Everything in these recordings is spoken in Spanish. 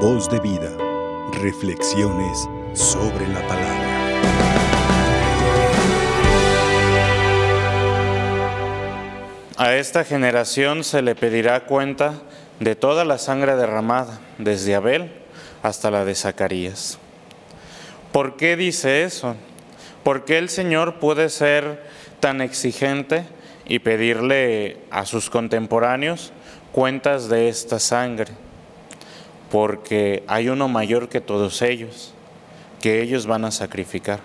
Voz de vida. Reflexiones sobre la palabra. A esta generación se le pedirá cuenta de toda la sangre derramada, desde Abel hasta la de Zacarías. ¿Por qué dice eso? ¿Por qué el Señor puede ser tan exigente y pedirle a sus contemporáneos cuentas de esta sangre? Porque hay uno mayor que todos ellos, que ellos van a sacrificar.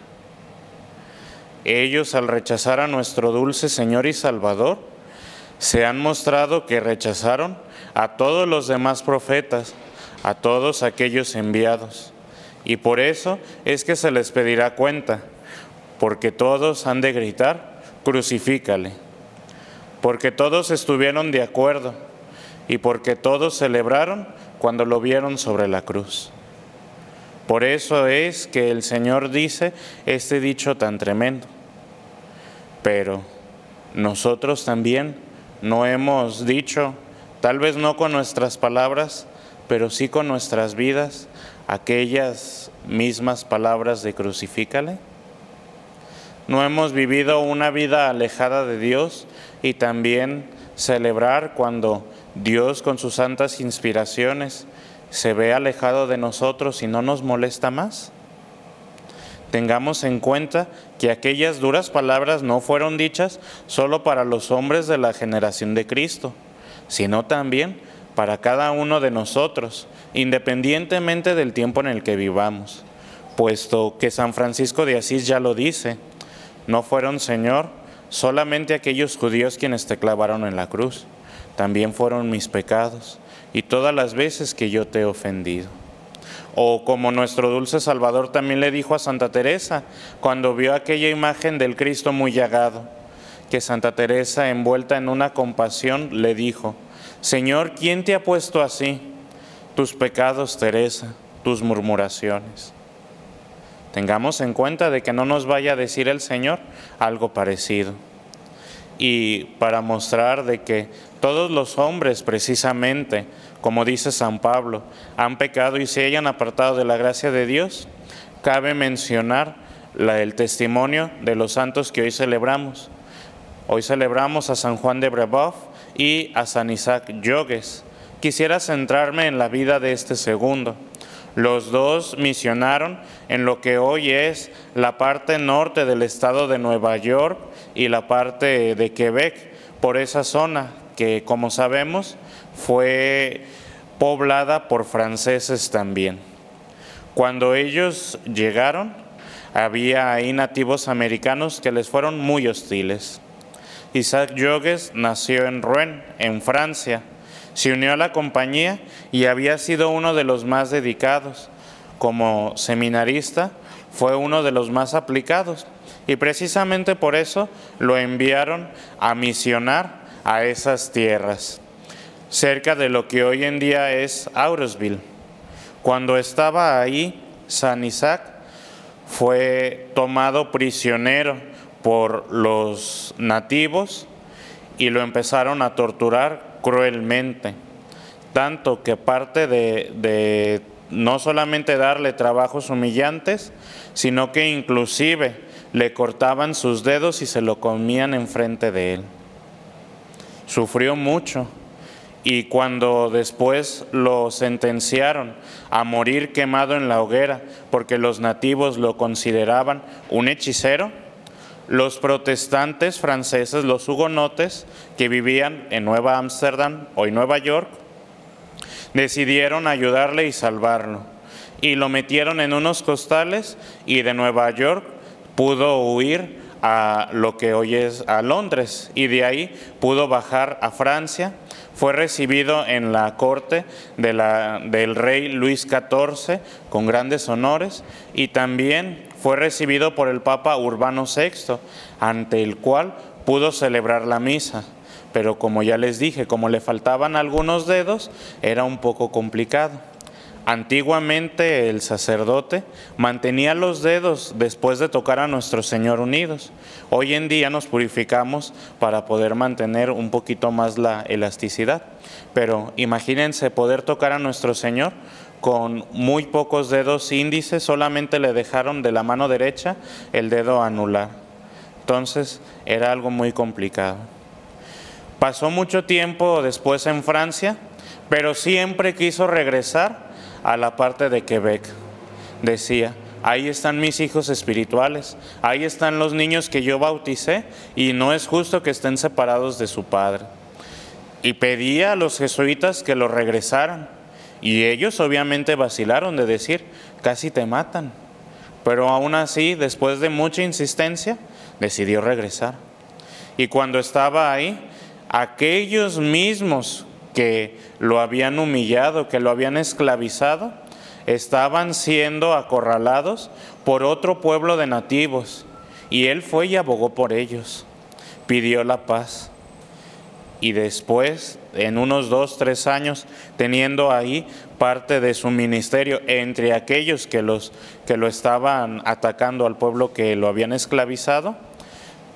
Ellos al rechazar a nuestro dulce Señor y Salvador, se han mostrado que rechazaron a todos los demás profetas, a todos aquellos enviados. Y por eso es que se les pedirá cuenta, porque todos han de gritar, crucifícale, porque todos estuvieron de acuerdo y porque todos celebraron cuando lo vieron sobre la cruz. Por eso es que el Señor dice este dicho tan tremendo. Pero nosotros también no hemos dicho, tal vez no con nuestras palabras, pero sí con nuestras vidas, aquellas mismas palabras de crucifícale. No hemos vivido una vida alejada de Dios y también celebrar cuando Dios con sus santas inspiraciones se ve alejado de nosotros y no nos molesta más. Tengamos en cuenta que aquellas duras palabras no fueron dichas solo para los hombres de la generación de Cristo, sino también para cada uno de nosotros, independientemente del tiempo en el que vivamos, puesto que San Francisco de Asís ya lo dice, no fueron, Señor, solamente aquellos judíos quienes te clavaron en la cruz, también fueron mis pecados y todas las veces que yo te he ofendido. O como nuestro dulce Salvador también le dijo a Santa Teresa cuando vio aquella imagen del Cristo muy llagado, que Santa Teresa, envuelta en una compasión, le dijo, Señor, ¿quién te ha puesto así? Tus pecados, Teresa, tus murmuraciones. Tengamos en cuenta de que no nos vaya a decir el Señor algo parecido. Y para mostrar de que todos los hombres precisamente como dice San Pablo, han pecado y se hayan apartado de la gracia de Dios, cabe mencionar el testimonio de los santos que hoy celebramos. Hoy celebramos a San Juan de Brebeuf y a San Isaac Yogues. Quisiera centrarme en la vida de este segundo. Los dos misionaron en lo que hoy es la parte norte del estado de Nueva York y la parte de Quebec, por esa zona que, como sabemos, fue poblada por franceses también. Cuando ellos llegaron, había ahí nativos americanos que les fueron muy hostiles. Isaac Jogues nació en Rouen, en Francia. Se unió a la compañía y había sido uno de los más dedicados. Como seminarista, fue uno de los más aplicados. Y precisamente por eso lo enviaron a misionar a esas tierras cerca de lo que hoy en día es Aurosville. Cuando estaba ahí, San Isaac fue tomado prisionero por los nativos y lo empezaron a torturar cruelmente, tanto que parte de, de no solamente darle trabajos humillantes, sino que inclusive le cortaban sus dedos y se lo comían enfrente de él. Sufrió mucho y cuando después lo sentenciaron a morir quemado en la hoguera porque los nativos lo consideraban un hechicero, los protestantes franceses, los hugonotes que vivían en Nueva Ámsterdam, hoy Nueva York, decidieron ayudarle y salvarlo. Y lo metieron en unos costales y de Nueva York pudo huir a lo que hoy es a Londres. Y de ahí pudo bajar a Francia. Fue recibido en la corte del rey Luis XIV con grandes honores. Y también fue recibido por el Papa Urbano VI, ante el cual pudo celebrar la misa. Pero como ya les dije, como le faltaban algunos dedos, era un poco complicado. Antiguamente el sacerdote mantenía los dedos después de tocar a nuestro Señor unidos. Hoy en día nos purificamos para poder mantener un poquito más la elasticidad. Pero imagínense poder tocar a nuestro Señor con muy pocos dedos índices, solamente le dejaron de la mano derecha el dedo anular. Entonces era algo muy complicado. Pasó mucho tiempo después en Francia, pero siempre quiso regresar a la parte de Quebec. Decía, ahí están mis hijos espirituales, ahí están los niños que yo bauticé y no es justo que estén separados de su padre. Y pedía a los jesuitas que lo regresaran. Y ellos obviamente vacilaron de decir, casi te matan. Pero aún así, después de mucha insistencia, decidió regresar. Y cuando estaba ahí, aquellos mismos que lo habían humillado, que lo habían esclavizado, estaban siendo acorralados por otro pueblo de nativos. Y él fue y abogó por ellos, pidió la paz. Y después, en unos dos, tres años, teniendo ahí parte de su ministerio entre aquellos que, los, que lo estaban atacando al pueblo que lo habían esclavizado,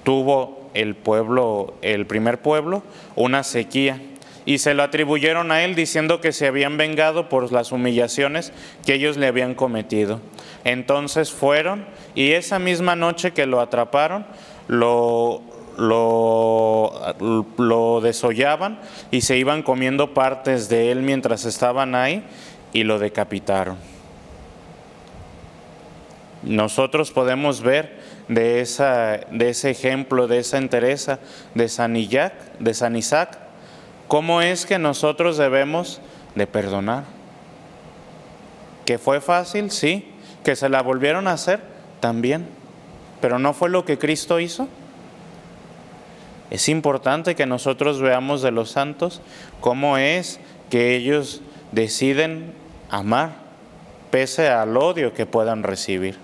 tuvo el pueblo, el primer pueblo, una sequía y se lo atribuyeron a él diciendo que se habían vengado por las humillaciones que ellos le habían cometido. Entonces fueron y esa misma noche que lo atraparon, lo, desollaban y se iban comiendo partes de él mientras estaban ahí y lo decapitaron. Nosotros podemos ver de, esa, de ese ejemplo, de esa entereza de San, de San Isaac, ¿Cómo es que nosotros debemos de perdonar? ¿Que fue fácil? Sí. ¿Que se la volvieron a hacer? También. Pero no fue lo que Cristo hizo. Es importante que nosotros veamos de los santos cómo es que ellos deciden amar, pese al odio que puedan recibir.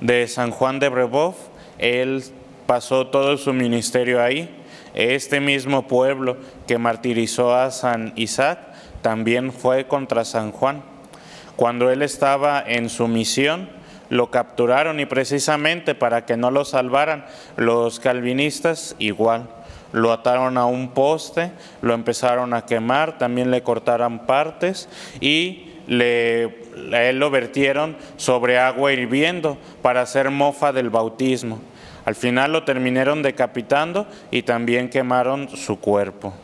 De San Juan de Brebov, él pasó todo su ministerio ahí este mismo pueblo que martirizó a San Isaac también fue contra San Juan. Cuando él estaba en su misión, lo capturaron y precisamente para que no lo salvaran los calvinistas igual. Lo ataron a un poste, lo empezaron a quemar, también le cortaron partes y le, a él lo vertieron sobre agua hirviendo para hacer mofa del bautismo. Al final lo terminaron decapitando y también quemaron su cuerpo.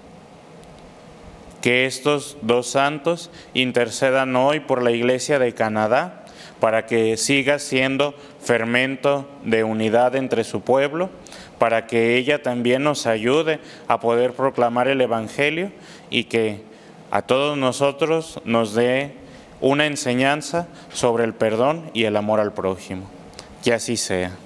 Que estos dos santos intercedan hoy por la Iglesia de Canadá para que siga siendo fermento de unidad entre su pueblo, para que ella también nos ayude a poder proclamar el Evangelio y que a todos nosotros nos dé una enseñanza sobre el perdón y el amor al prójimo. Que así sea.